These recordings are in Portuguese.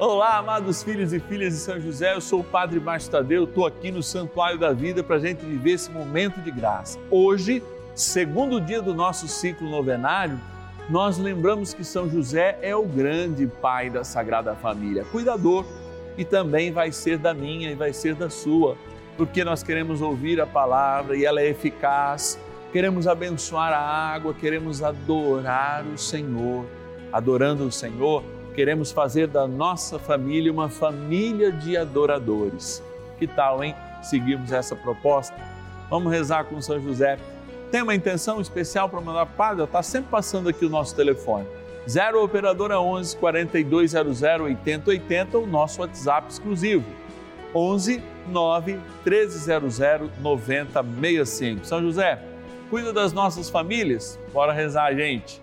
Olá, amados filhos e filhas de São José, eu sou o Padre Márcio Tadeu, estou aqui no Santuário da Vida para a gente viver esse momento de graça. Hoje, segundo dia do nosso ciclo novenário, nós lembramos que São José é o grande pai da Sagrada Família, cuidador, e também vai ser da minha e vai ser da sua, porque nós queremos ouvir a palavra e ela é eficaz, queremos abençoar a água, queremos adorar o Senhor. Adorando o Senhor, queremos fazer da nossa família uma família de adoradores. Que tal, hein? Seguirmos essa proposta? Vamos rezar com São José. Tem uma intenção especial para mandar Padre? Está sempre passando aqui o nosso telefone. 0 Operadora 11 4200 8080, o nosso WhatsApp exclusivo. 11 9 1300 9065. São José, cuida das nossas famílias? Bora rezar, gente.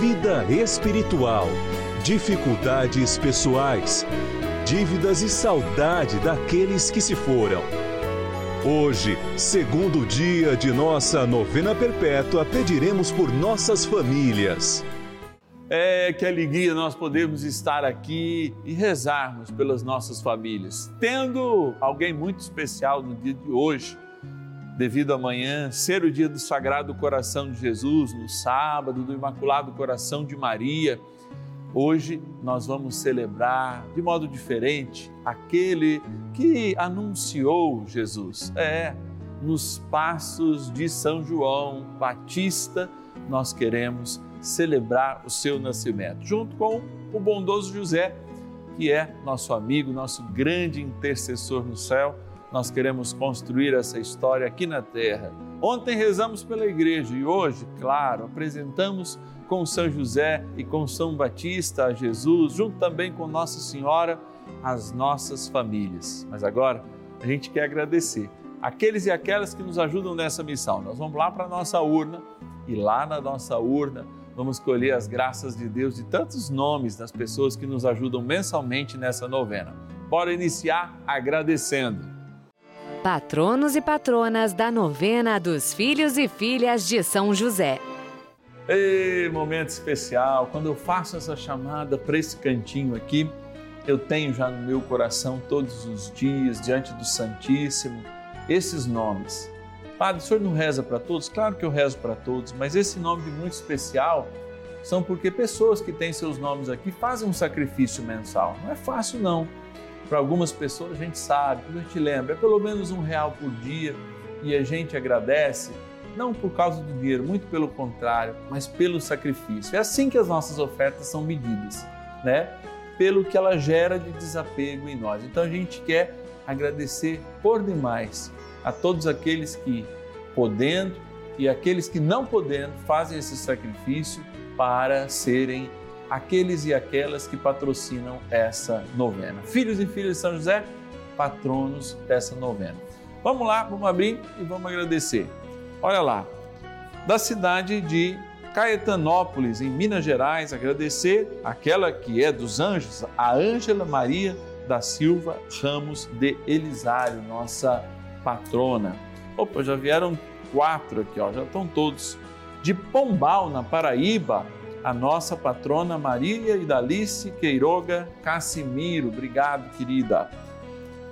vida espiritual, dificuldades pessoais, dívidas e saudade daqueles que se foram. Hoje, segundo dia de nossa novena perpétua, pediremos por nossas famílias. É, que alegria nós podemos estar aqui e rezarmos pelas nossas famílias. Tendo alguém muito especial no dia de hoje, devido amanhã ser o dia do Sagrado Coração de Jesus, no sábado do Imaculado Coração de Maria, hoje nós vamos celebrar de modo diferente aquele que anunciou Jesus. É, nos passos de São João Batista, nós queremos celebrar o seu nascimento, junto com o bondoso José, que é nosso amigo, nosso grande intercessor no céu. Nós queremos construir essa história aqui na terra. Ontem rezamos pela igreja e hoje, claro, apresentamos com São José e com São Batista a Jesus, junto também com Nossa Senhora, as nossas famílias. Mas agora a gente quer agradecer aqueles e aquelas que nos ajudam nessa missão. Nós vamos lá para a nossa urna e lá na nossa urna vamos colher as graças de Deus de tantos nomes das pessoas que nos ajudam mensalmente nessa novena. Bora iniciar agradecendo. Patronos e patronas da novena dos filhos e filhas de São José. Ei, momento especial, quando eu faço essa chamada para esse cantinho aqui, eu tenho já no meu coração todos os dias, diante do Santíssimo, esses nomes. Padre, o senhor não reza para todos? Claro que eu rezo para todos, mas esse nome muito especial são porque pessoas que têm seus nomes aqui fazem um sacrifício mensal. Não é fácil, não. Para algumas pessoas a gente sabe, a gente lembra, é pelo menos um real por dia e a gente agradece, não por causa do dinheiro, muito pelo contrário, mas pelo sacrifício. É assim que as nossas ofertas são medidas, né? Pelo que ela gera de desapego em nós. Então a gente quer agradecer por demais a todos aqueles que, podendo e aqueles que não podendo, fazem esse sacrifício para serem aqueles e aquelas que patrocinam essa novena. Filhos e filhas de São José, patronos dessa novena. Vamos lá, vamos abrir e vamos agradecer. Olha lá, da cidade de Caetanópolis, em Minas Gerais, agradecer aquela que é dos anjos, a Ângela Maria da Silva Ramos de Elisário, nossa patrona. Opa, já vieram quatro aqui, ó, já estão todos De Pombal, na Paraíba, a nossa patrona Maria Idalice Queiroga Cassimiro. Obrigado, querida.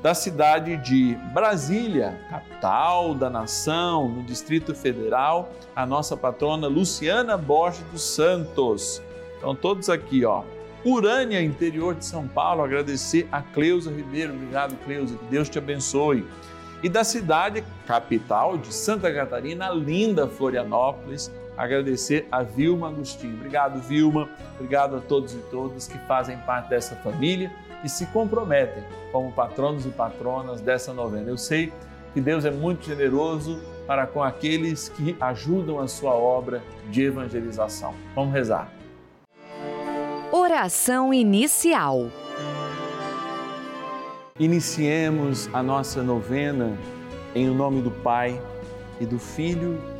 Da cidade de Brasília, capital da nação, no Distrito Federal, a nossa patrona Luciana Borges dos Santos. Então, todos aqui, ó. Urânia, interior de São Paulo, agradecer a Cleusa Ribeiro. Obrigado, Cleusa, que Deus te abençoe. E da cidade capital de Santa Catarina, linda Florianópolis, agradecer a Vilma Agostinho. Obrigado, Vilma. Obrigado a todos e todas que fazem parte dessa família e se comprometem como patronos e patronas dessa novena. Eu sei que Deus é muito generoso para com aqueles que ajudam a sua obra de evangelização. Vamos rezar. Oração inicial. Iniciemos a nossa novena em nome do Pai e do Filho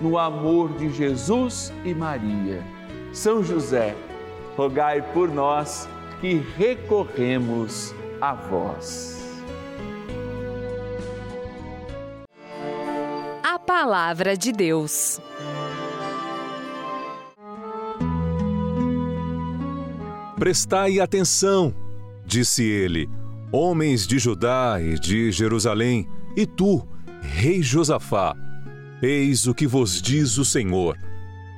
no amor de Jesus e Maria. São José, rogai por nós que recorremos a vós. A Palavra de Deus. Prestai atenção, disse ele, homens de Judá e de Jerusalém, e tu, rei Josafá, eis o que vos diz o Senhor.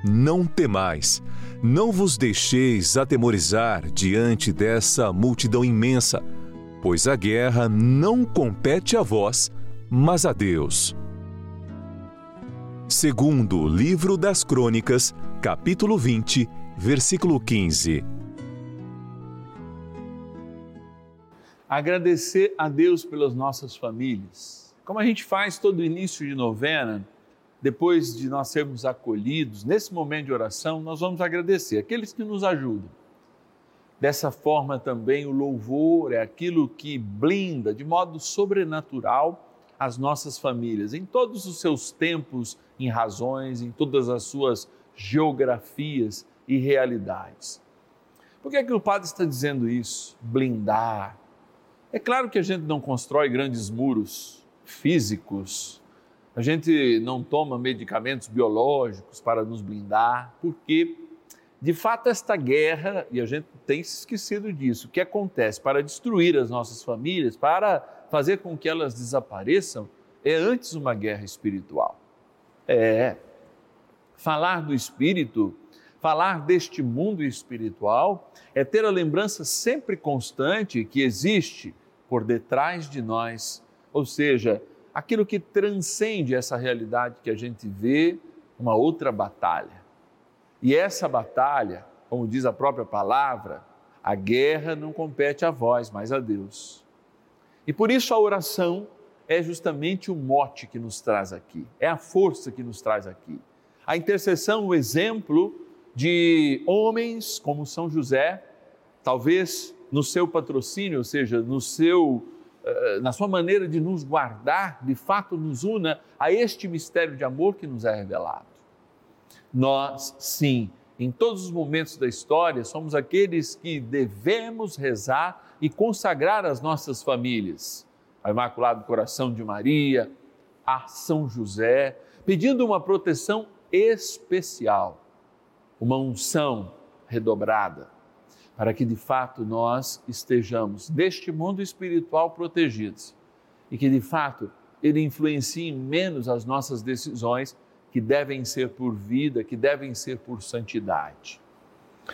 Não temais, não vos deixeis atemorizar diante dessa multidão imensa, pois a guerra não compete a vós, mas a Deus. Segundo livro das Crônicas, capítulo 20, versículo 15. agradecer a Deus pelas nossas famílias. Como a gente faz todo início de novena, depois de nós sermos acolhidos, nesse momento de oração, nós vamos agradecer aqueles que nos ajudam. Dessa forma também o louvor é aquilo que blinda de modo sobrenatural as nossas famílias, em todos os seus tempos, em razões, em todas as suas geografias e realidades. Por que, é que o padre está dizendo isso? Blindar, é claro que a gente não constrói grandes muros físicos, a gente não toma medicamentos biológicos para nos blindar, porque, de fato, esta guerra, e a gente tem se esquecido disso, o que acontece para destruir as nossas famílias, para fazer com que elas desapareçam, é antes uma guerra espiritual. É. Falar do espírito falar deste mundo espiritual é ter a lembrança sempre constante que existe por detrás de nós, ou seja, aquilo que transcende essa realidade que a gente vê, uma outra batalha. E essa batalha, como diz a própria palavra, A guerra não compete a vós, mas a Deus. E por isso a oração é justamente o mote que nos traz aqui, é a força que nos traz aqui. A intercessão, o exemplo de homens como São José, talvez no seu patrocínio, ou seja, no seu na sua maneira de nos guardar, de fato nos una a este mistério de amor que nos é revelado. Nós, sim, em todos os momentos da história, somos aqueles que devemos rezar e consagrar as nossas famílias. Ao Imaculado Coração de Maria, a São José, pedindo uma proteção especial, uma unção redobrada, para que de fato nós estejamos deste mundo espiritual protegidos e que de fato ele influencie menos as nossas decisões que devem ser por vida, que devem ser por santidade.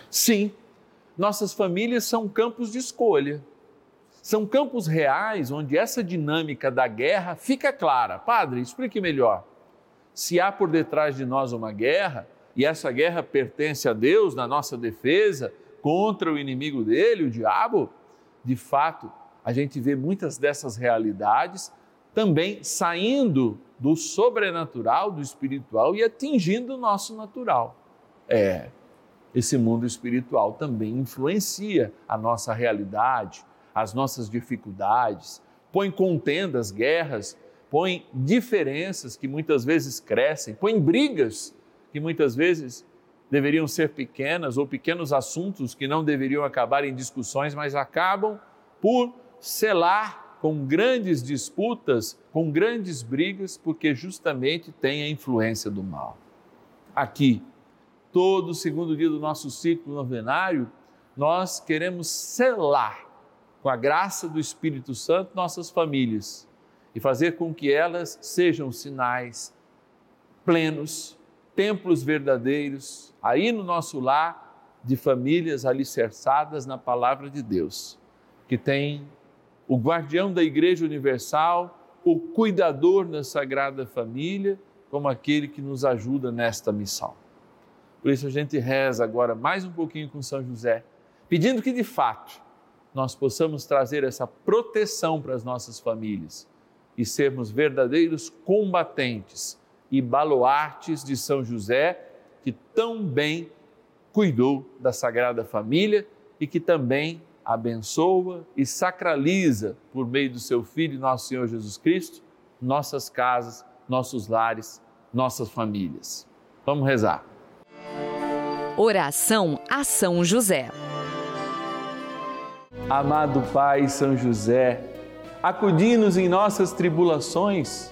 Sim, nossas famílias são campos de escolha. São campos reais onde essa dinâmica da guerra fica clara. Padre, explique melhor. Se há por detrás de nós uma guerra, e essa guerra pertence a Deus na nossa defesa contra o inimigo dele, o diabo, de fato, a gente vê muitas dessas realidades também saindo do sobrenatural, do espiritual e atingindo o nosso natural. É, esse mundo espiritual também influencia a nossa realidade, as nossas dificuldades, põe contendas, guerras, põe diferenças que muitas vezes crescem, põe brigas que muitas vezes deveriam ser pequenas ou pequenos assuntos que não deveriam acabar em discussões, mas acabam por selar com grandes disputas, com grandes brigas, porque justamente tem a influência do mal. Aqui, todo segundo dia do nosso ciclo novenário, nós queremos selar com a graça do Espírito Santo nossas famílias e fazer com que elas sejam sinais plenos, templos verdadeiros, aí no nosso lar, de famílias alicerçadas na palavra de Deus, que tem o guardião da Igreja Universal, o cuidador da Sagrada Família, como aquele que nos ajuda nesta missão. Por isso a gente reza agora mais um pouquinho com São José, pedindo que de fato nós possamos trazer essa proteção para as nossas famílias e sermos verdadeiros combatentes e baluartes de São José, que tão bem cuidou da Sagrada Família e que também abençoa e sacraliza por meio do seu Filho, nosso Senhor Jesus Cristo, nossas casas, nossos lares, nossas famílias. Vamos rezar. Oração a São José. Amado Pai São José, acudi-nos em nossas tribulações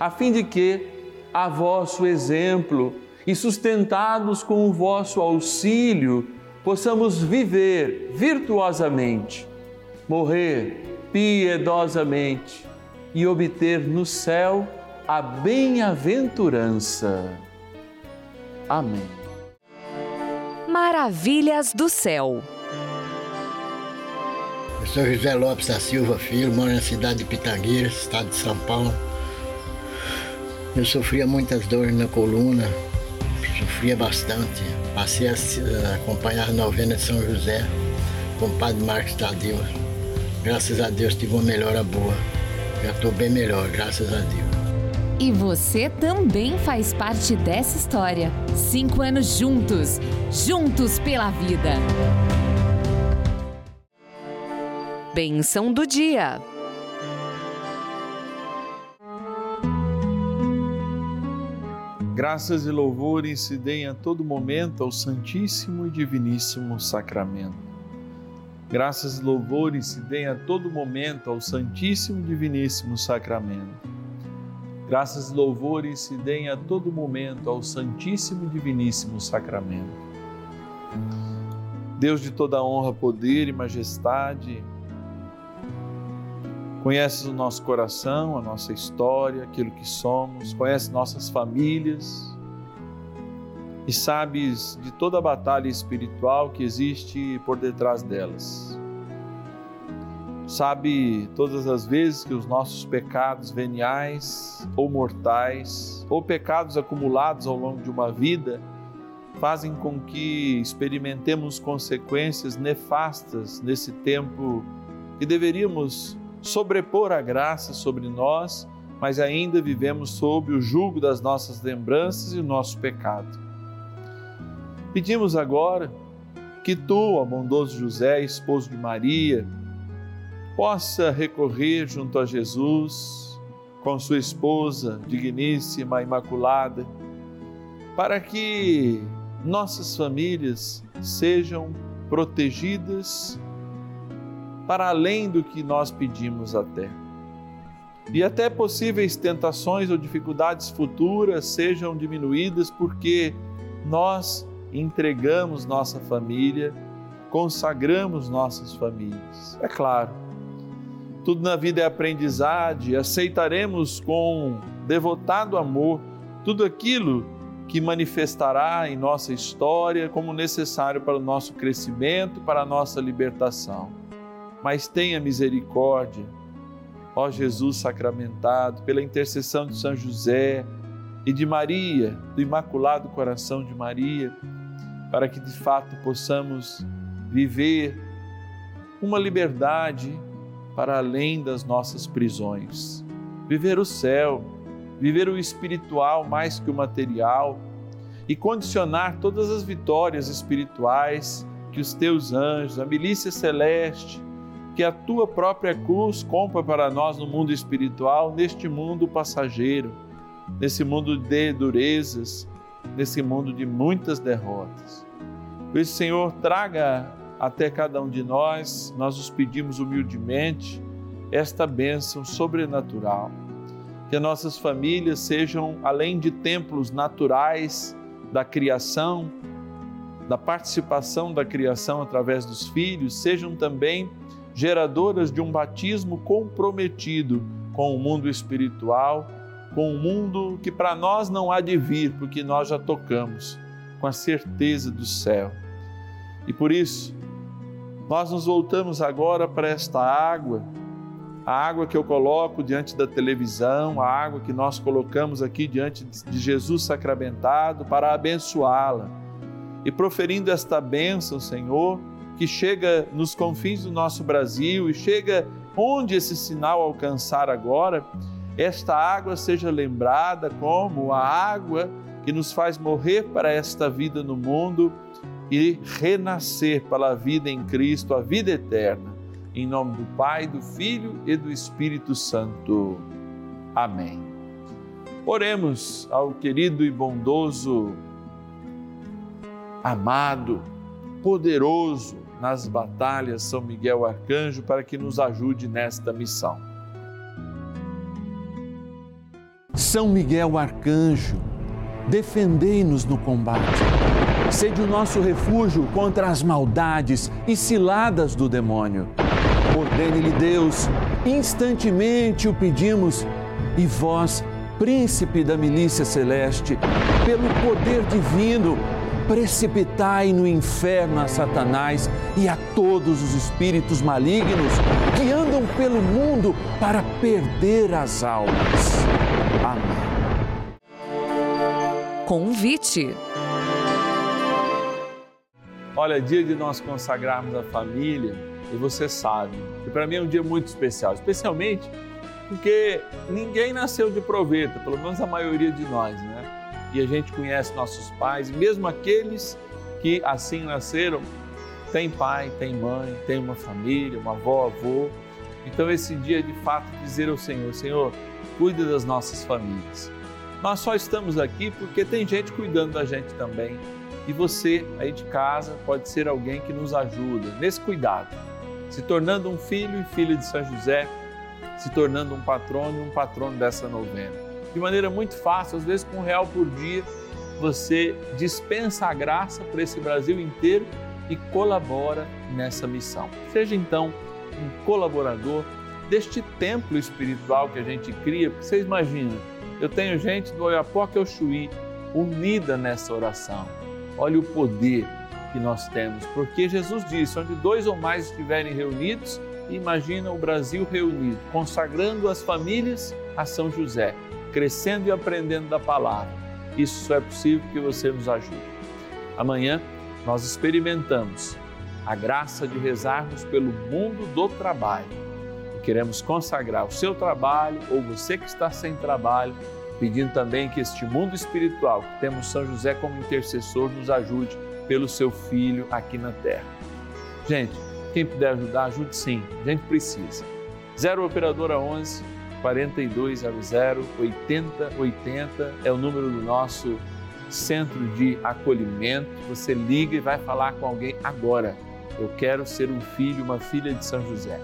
a fim de que, a vosso exemplo e sustentados com o vosso auxílio, possamos viver virtuosamente, morrer piedosamente e obter no céu a bem-aventurança. Amém. Maravilhas do céu. Sou José Lopes da Silva Filho, moro na cidade de Pitangueiras, estado de São Paulo. Eu sofria muitas dores na coluna, sofria bastante. Passei a a acompanhar a novena de São José com o padre Marcos Tadeu. Graças a Deus tive uma melhora boa. Já estou bem melhor, graças a Deus. E você também faz parte dessa história. Cinco anos juntos, juntos pela vida. Bênção do dia. Graças e louvores se deem a todo momento ao Santíssimo e Diviníssimo Sacramento. Graças e louvores se deem a todo momento ao Santíssimo e Diviníssimo Sacramento. Graças e louvores se deem a todo momento ao Santíssimo e Diviníssimo Sacramento. Deus de toda honra, poder e majestade, Conheces o nosso coração, a nossa história, aquilo que somos, conheces nossas famílias e sabes de toda a batalha espiritual que existe por detrás delas. Sabe todas as vezes que os nossos pecados veniais ou mortais, ou pecados acumulados ao longo de uma vida, fazem com que experimentemos consequências nefastas nesse tempo que deveríamos sobrepor a graça sobre nós, mas ainda vivemos sob o jugo das nossas lembranças e o nosso pecado. Pedimos agora que tu, ó bondoso José, esposo de Maria, possa recorrer junto a Jesus com sua esposa digníssima, imaculada, para que nossas famílias sejam protegidas para além do que nós pedimos até. E até possíveis tentações ou dificuldades futuras sejam diminuídas porque nós entregamos nossa família, consagramos nossas famílias. É claro, tudo na vida é aprendizagem, aceitaremos com devotado amor tudo aquilo que manifestará em nossa história como necessário para o nosso crescimento, para a nossa libertação mas tenha misericórdia, ó Jesus sacramentado, pela intercessão de São José e de Maria, do Imaculado Coração de Maria, para que de fato possamos viver uma liberdade para além das nossas prisões, viver o céu, viver o espiritual mais que o material e condicionar todas as vitórias espirituais que os teus anjos, a milícia celeste, que a tua própria cruz compra para nós no mundo espiritual, neste mundo passageiro, nesse mundo de durezas, nesse mundo de muitas derrotas. Por isso, Senhor, traga até cada um de nós, nós os pedimos humildemente, esta bênção sobrenatural. Que as nossas famílias sejam, além de templos naturais da criação, da participação da criação através dos filhos, sejam também geradoras de um batismo comprometido com o mundo espiritual, com o mundo que para nós não há de vir, porque nós já tocamos com a certeza do céu. E por isso, nós nos voltamos agora para esta água, a água que eu coloco diante da televisão, a água que nós colocamos aqui diante de Jesus sacramentado para abençoá-la. E proferindo esta bênção, Senhor, que chega nos confins do nosso Brasil e chega onde esse sinal alcançar agora, esta água seja lembrada como a água que nos faz morrer para esta vida no mundo e renascer para a vida em Cristo, a vida eterna. Em nome do Pai, do Filho e do Espírito Santo. Amém. Oremos ao querido e bondoso, amado, poderoso, nas batalhas São Miguel Arcanjo para que nos ajude nesta missão. São Miguel Arcanjo, defendei-nos no combate. Sede o nosso refúgio contra as maldades e ciladas do demônio. Ordene-lhe Deus, instantemente o pedimos, e vós, príncipe da milícia celeste, pelo poder divino, precipitai no inferno a Satanás e a todos os espíritos malignos que andam pelo mundo para perder as almas. Amém. Convite. Olha, dia de nós consagrarmos a família, e você sabe que para mim é um dia muito especial, especialmente porque ninguém nasceu de proveta, pelo menos a maioria de nós, né? E a gente conhece nossos pais, mesmo aqueles que assim nasceram, tem pai, tem mãe, tem uma família, uma avó, avô. Então esse dia é de fato dizer ao Senhor, Senhor, cuida das nossas famílias. Nós só estamos aqui porque tem gente cuidando da gente também. E você aí de casa pode ser alguém que nos ajuda nesse cuidado, se tornando um filho e filha de São José, se tornando um patrono e um patrono dessa novena de maneira muito fácil, às vezes com um real por dia, você dispensa a graça para esse Brasil inteiro e colabora nessa missão. Seja então um colaborador deste templo espiritual que a gente cria, porque vocês imaginam, eu tenho gente do Oiapoque ao Chuí unida nessa oração. Olha o poder que nós temos, porque Jesus disse: onde dois ou mais estiverem reunidos, imagina o Brasil reunido, consagrando as famílias a São José crescendo e aprendendo da palavra. Isso só é possível que você nos ajude. Amanhã nós experimentamos a graça de rezarmos pelo mundo do trabalho. Queremos consagrar o seu trabalho ou você que está sem trabalho, pedindo também que este mundo espiritual, que temos São José como intercessor, nos ajude pelo seu filho aqui na terra. Gente, quem puder ajudar, ajude sim, a gente precisa. 0 Operadora 11 4200 8080 é o número do nosso centro de acolhimento. Você liga e vai falar com alguém agora. Eu quero ser um filho, uma filha de São José.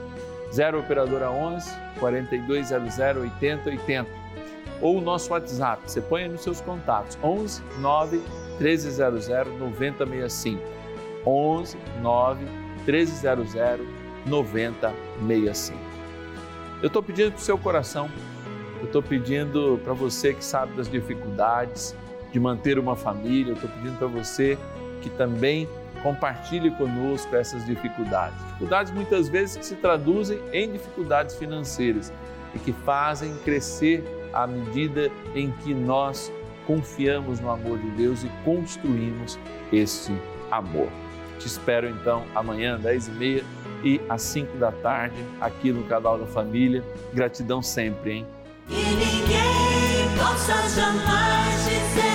0 operadora 11 4200 8080 ou o nosso WhatsApp. Você põe nos seus contatos 11 9 1300 9065. 11 9 1300 9065. Eu estou pedindo para o seu coração, eu estou pedindo para você que sabe das dificuldades de manter uma família, eu estou pedindo para você que também compartilhe conosco essas dificuldades. Dificuldades muitas vezes que se traduzem em dificuldades financeiras e que fazem crescer à medida em que nós confiamos no amor de Deus e construímos esse amor. Te espero então amanhã, 10h30 e às 5 da tarde, aqui no canal da Família. Gratidão sempre, hein? E ninguém possa jamais dizer